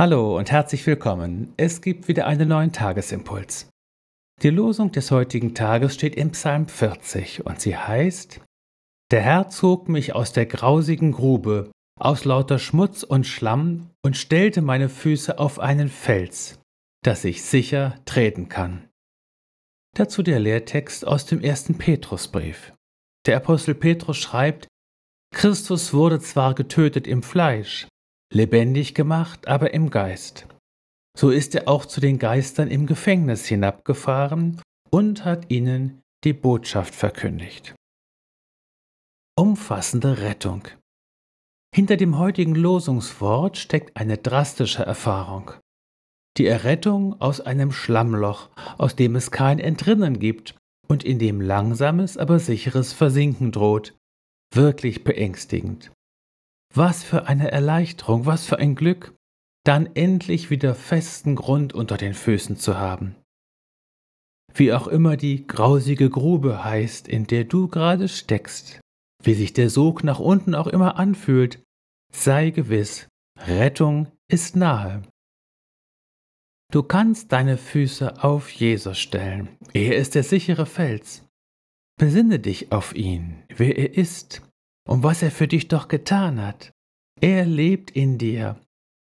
Hallo und herzlich willkommen. Es gibt wieder einen neuen Tagesimpuls. Die Losung des heutigen Tages steht im Psalm 40 und sie heißt: Der Herr zog mich aus der grausigen Grube, aus lauter Schmutz und Schlamm und stellte meine Füße auf einen Fels, dass ich sicher treten kann. Dazu der Lehrtext aus dem ersten Petrusbrief. Der Apostel Petrus schreibt: Christus wurde zwar getötet im Fleisch, lebendig gemacht, aber im Geist. So ist er auch zu den Geistern im Gefängnis hinabgefahren und hat ihnen die Botschaft verkündigt. Umfassende Rettung. Hinter dem heutigen Losungswort steckt eine drastische Erfahrung. Die Errettung aus einem Schlammloch, aus dem es kein Entrinnen gibt und in dem langsames, aber sicheres Versinken droht. Wirklich beängstigend. Was für eine Erleichterung, was für ein Glück, dann endlich wieder festen Grund unter den Füßen zu haben. Wie auch immer die grausige Grube heißt, in der du gerade steckst, wie sich der Sog nach unten auch immer anfühlt, sei gewiss, Rettung ist nahe. Du kannst deine Füße auf Jesus stellen. Er ist der sichere Fels. Besinne dich auf ihn, wer er ist und was er für dich doch getan hat. Er lebt in dir.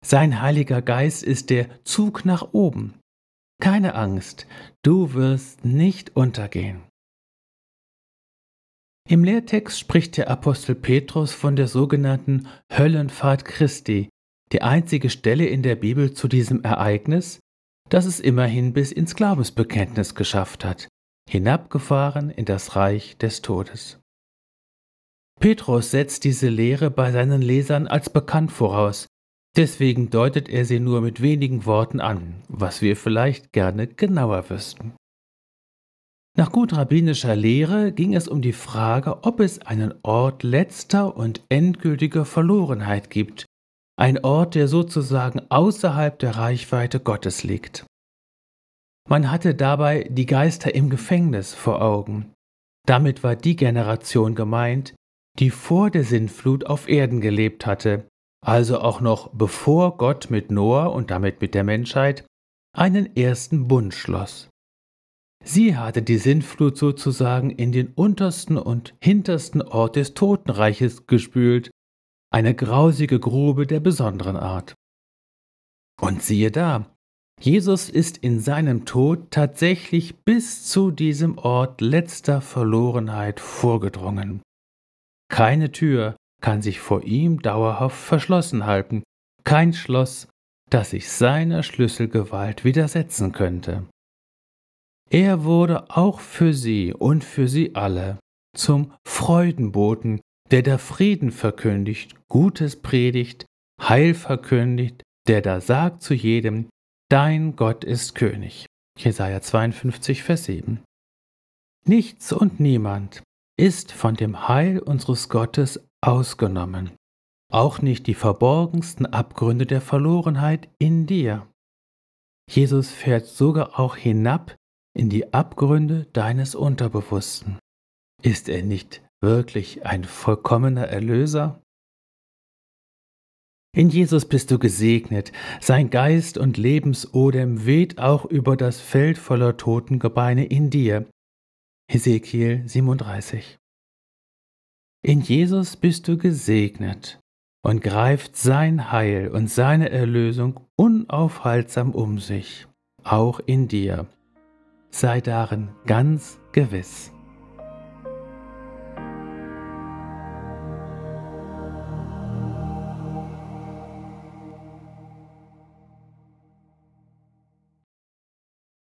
Sein Heiliger Geist ist der Zug nach oben. Keine Angst, du wirst nicht untergehen. Im Lehrtext spricht der Apostel Petrus von der sogenannten Höllenfahrt Christi, die einzige Stelle in der Bibel zu diesem Ereignis, das es immerhin bis ins Glaubensbekenntnis geschafft hat, hinabgefahren in das Reich des Todes. Petrus setzt diese Lehre bei seinen Lesern als bekannt voraus, deswegen deutet er sie nur mit wenigen Worten an, was wir vielleicht gerne genauer wüssten. Nach gut rabbinischer Lehre ging es um die Frage, ob es einen Ort letzter und endgültiger Verlorenheit gibt, ein Ort, der sozusagen außerhalb der Reichweite Gottes liegt. Man hatte dabei die Geister im Gefängnis vor Augen. Damit war die Generation gemeint, die vor der Sintflut auf Erden gelebt hatte, also auch noch bevor Gott mit Noah und damit mit der Menschheit einen ersten Bund schloss. Sie hatte die Sintflut sozusagen in den untersten und hintersten Ort des Totenreiches gespült, eine grausige Grube der besonderen Art. Und siehe da, Jesus ist in seinem Tod tatsächlich bis zu diesem Ort letzter Verlorenheit vorgedrungen. Keine Tür kann sich vor ihm dauerhaft verschlossen halten, kein Schloss, das sich seiner Schlüsselgewalt widersetzen könnte. Er wurde auch für sie und für sie alle zum Freudenboten, der da Frieden verkündigt, Gutes predigt, Heil verkündigt, der da sagt zu jedem, Dein Gott ist König. Jesaja 52, Vers 7. Nichts und niemand ist von dem Heil unseres Gottes ausgenommen, auch nicht die verborgensten Abgründe der Verlorenheit in dir. Jesus fährt sogar auch hinab in die Abgründe deines Unterbewussten. Ist er nicht wirklich ein vollkommener Erlöser? In Jesus bist du gesegnet, sein Geist und Lebensodem weht auch über das Feld voller Totengebeine in dir, Hesekiel 37. In Jesus bist du gesegnet und greift sein Heil und seine Erlösung unaufhaltsam um sich, auch in dir. Sei darin ganz gewiss.